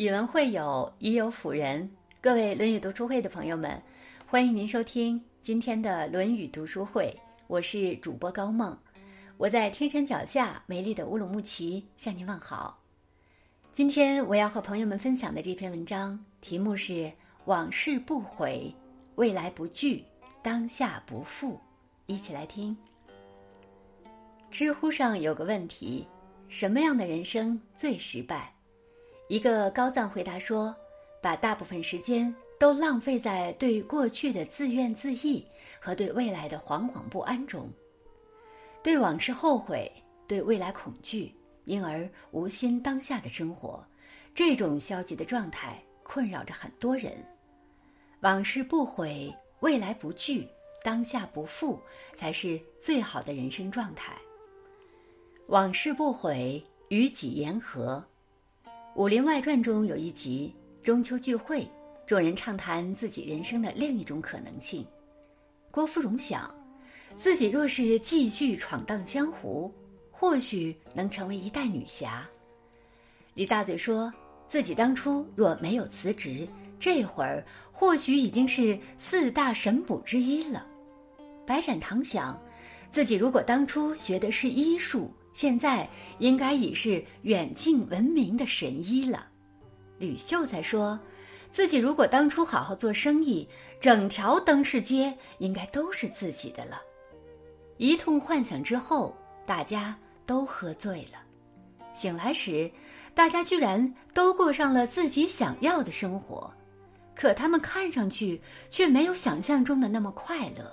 语文会友，已有辅仁。各位《论语》读书会的朋友们，欢迎您收听今天的《论语》读书会。我是主播高梦，我在天山脚下美丽的乌鲁木齐向您问好。今天我要和朋友们分享的这篇文章题目是“往事不悔，未来不惧，当下不负”。一起来听。知乎上有个问题：什么样的人生最失败？一个高赞回答说：“把大部分时间都浪费在对过去的自怨自艾和对未来的惶惶不安中，对往事后悔，对未来恐惧，因而无心当下的生活。这种消极的状态困扰着很多人。往事不悔，未来不惧，当下不负，才是最好的人生状态。往事不悔，与己言和。”《武林外传》中有一集中秋聚会，众人畅谈自己人生的另一种可能性。郭芙蓉想，自己若是继续闯荡江湖，或许能成为一代女侠。李大嘴说自己当初若没有辞职，这会儿或许已经是四大神捕之一了。白展堂想，自己如果当初学的是医术。现在应该已是远近闻名的神医了。吕秀才说，自己如果当初好好做生意，整条灯市街应该都是自己的了。一通幻想之后，大家都喝醉了。醒来时，大家居然都过上了自己想要的生活，可他们看上去却没有想象中的那么快乐。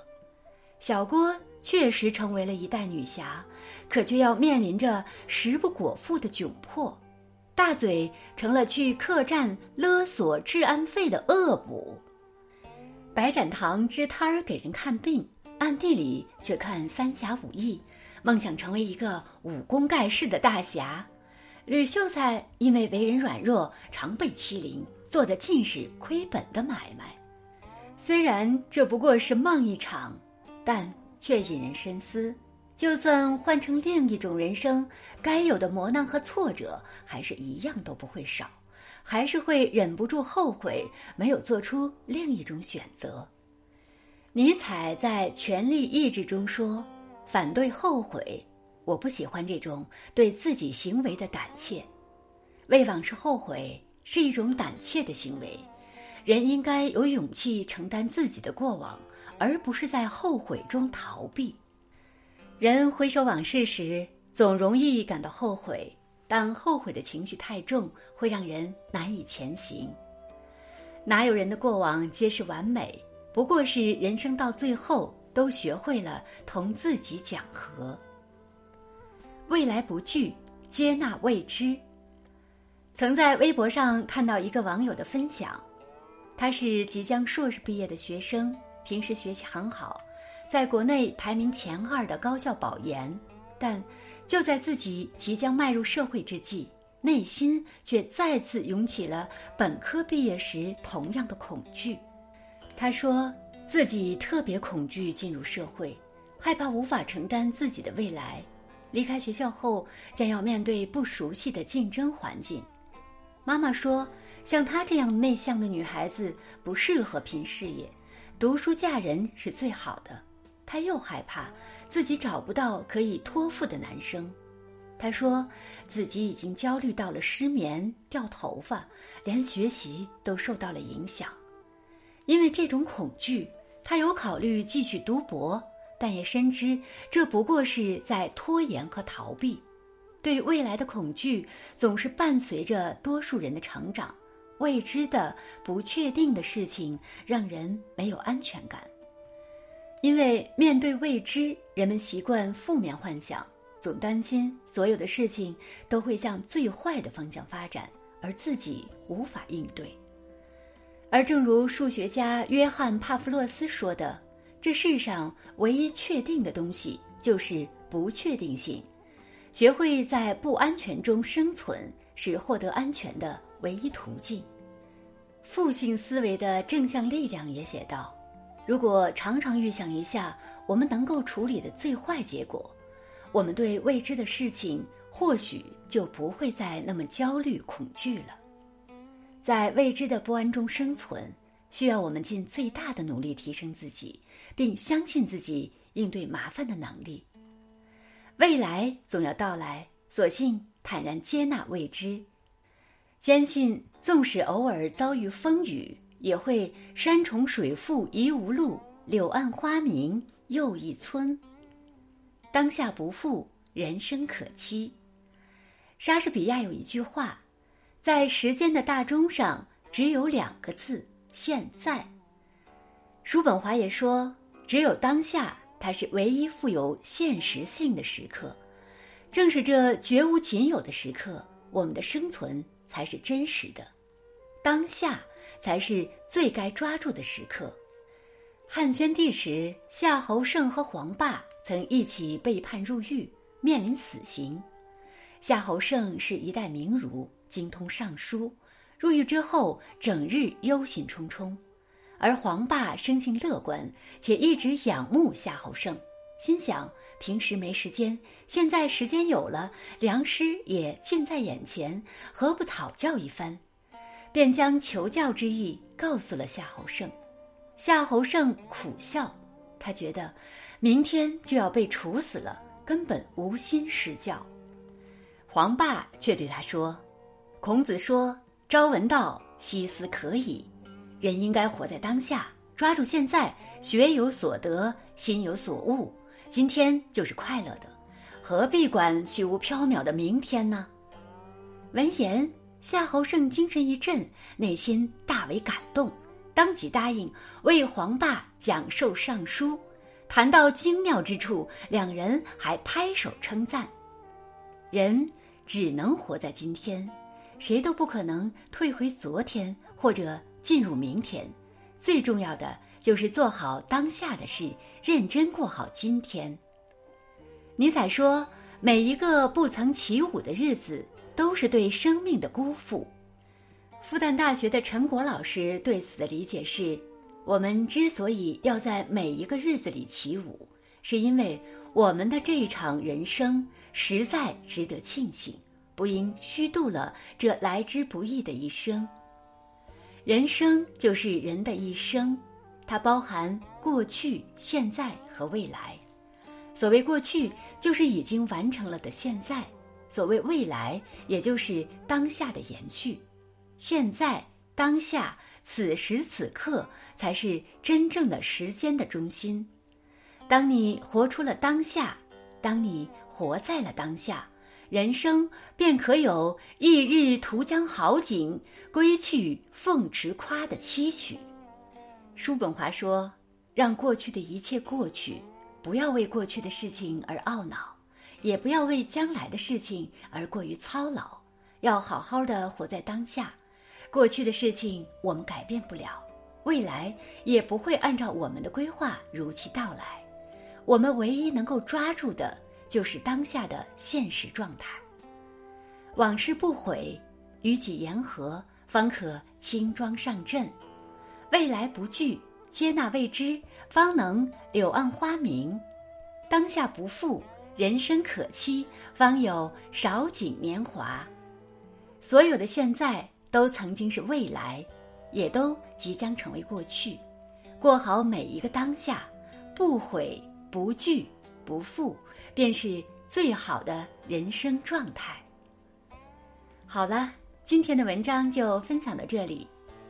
小郭。确实成为了一代女侠，可却要面临着食不果腹的窘迫。大嘴成了去客栈勒索治安费的恶补。白展堂支摊儿给人看病，暗地里却看三侠五义，梦想成为一个武功盖世的大侠。吕秀才因为为人软弱，常被欺凌，做的尽是亏本的买卖。虽然这不过是梦一场，但。却引人深思，就算换成另一种人生，该有的磨难和挫折还是一样都不会少，还是会忍不住后悔没有做出另一种选择。尼采在《权力意志》中说：“反对后悔，我不喜欢这种对自己行为的胆怯。为往事后悔是一种胆怯的行为，人应该有勇气承担自己的过往。”而不是在后悔中逃避。人回首往事时，总容易感到后悔，但后悔的情绪太重，会让人难以前行。哪有人的过往皆是完美？不过是人生到最后都学会了同自己讲和。未来不惧，接纳未知。曾在微博上看到一个网友的分享，他是即将硕士毕业的学生。平时学习很好，在国内排名前二的高校保研，但就在自己即将迈入社会之际，内心却再次涌起了本科毕业时同样的恐惧。他说自己特别恐惧进入社会，害怕无法承担自己的未来，离开学校后将要面对不熟悉的竞争环境。妈妈说，像她这样内向的女孩子不适合拼事业。读书嫁人是最好的，他又害怕自己找不到可以托付的男生。他说自己已经焦虑到了失眠、掉头发，连学习都受到了影响。因为这种恐惧，他有考虑继续读博，但也深知这不过是在拖延和逃避。对未来的恐惧总是伴随着多数人的成长。未知的、不确定的事情让人没有安全感，因为面对未知，人们习惯负面幻想，总担心所有的事情都会向最坏的方向发展，而自己无法应对。而正如数学家约翰·帕夫洛斯说的：“这世上唯一确定的东西就是不确定性，学会在不安全中生存，是获得安全的。”唯一途径。负性思维的正向力量也写道：“如果常常预想一下我们能够处理的最坏结果，我们对未知的事情或许就不会再那么焦虑恐惧了。”在未知的不安中生存，需要我们尽最大的努力提升自己，并相信自己应对麻烦的能力。未来总要到来，索性坦然接纳未知，坚信纵使偶尔遭遇风雨，也会山重水复疑无路，柳暗花明又一村。当下不负，人生可期。莎士比亚有一句话，在时间的大钟上只有两个字：现在。叔本华也说，只有当下，它是唯一富有现实性的时刻。正是这绝无仅有的时刻，我们的生存才是真实的。当下才是最该抓住的时刻。汉宣帝时，夏侯胜和黄霸曾一起被判入狱，面临死刑。夏侯胜是一代名儒，精通尚书。入狱之后，整日忧心忡忡；而黄霸生性乐观，且一直仰慕夏侯胜，心想平时没时间，现在时间有了，良师也近在眼前，何不讨教一番？便将求教之意告诉了夏侯胜。夏侯胜苦笑，他觉得明天就要被处死了，根本无心施教。黄霸却对他说：“孔子说，朝闻道，夕思可矣。人应该活在当下，抓住现在，学有所得，心有所悟。今天就是快乐的，何必管虚无缥缈的明天呢？”闻言，夏侯胜精神一振，内心大为感动，当即答应为黄霸讲授尚书。谈到精妙之处，两人还拍手称赞。人。只能活在今天，谁都不可能退回昨天或者进入明天。最重要的就是做好当下的事，认真过好今天。尼采说：“每一个不曾起舞的日子，都是对生命的辜负。”复旦大学的陈果老师对此的理解是：我们之所以要在每一个日子里起舞，是因为我们的这一场人生。实在值得庆幸，不应虚度了这来之不易的一生。人生就是人的一生，它包含过去、现在和未来。所谓过去，就是已经完成了的现在；所谓未来，也就是当下的延续。现在、当下、此时此刻，才是真正的时间的中心。当你活出了当下。当你活在了当下，人生便可有“一日图江好景，归去凤池夸”的期许。叔本华说：“让过去的一切过去，不要为过去的事情而懊恼，也不要为将来的事情而过于操劳，要好好的活在当下。过去的事情我们改变不了，未来也不会按照我们的规划如期到来。”我们唯一能够抓住的，就是当下的现实状态。往事不悔，与己言和，方可轻装上阵；未来不惧，接纳未知，方能柳暗花明；当下不负，人生可期，方有少景年华。所有的现在都曾经是未来，也都即将成为过去。过好每一个当下，不悔。不惧不负，便是最好的人生状态。好了，今天的文章就分享到这里。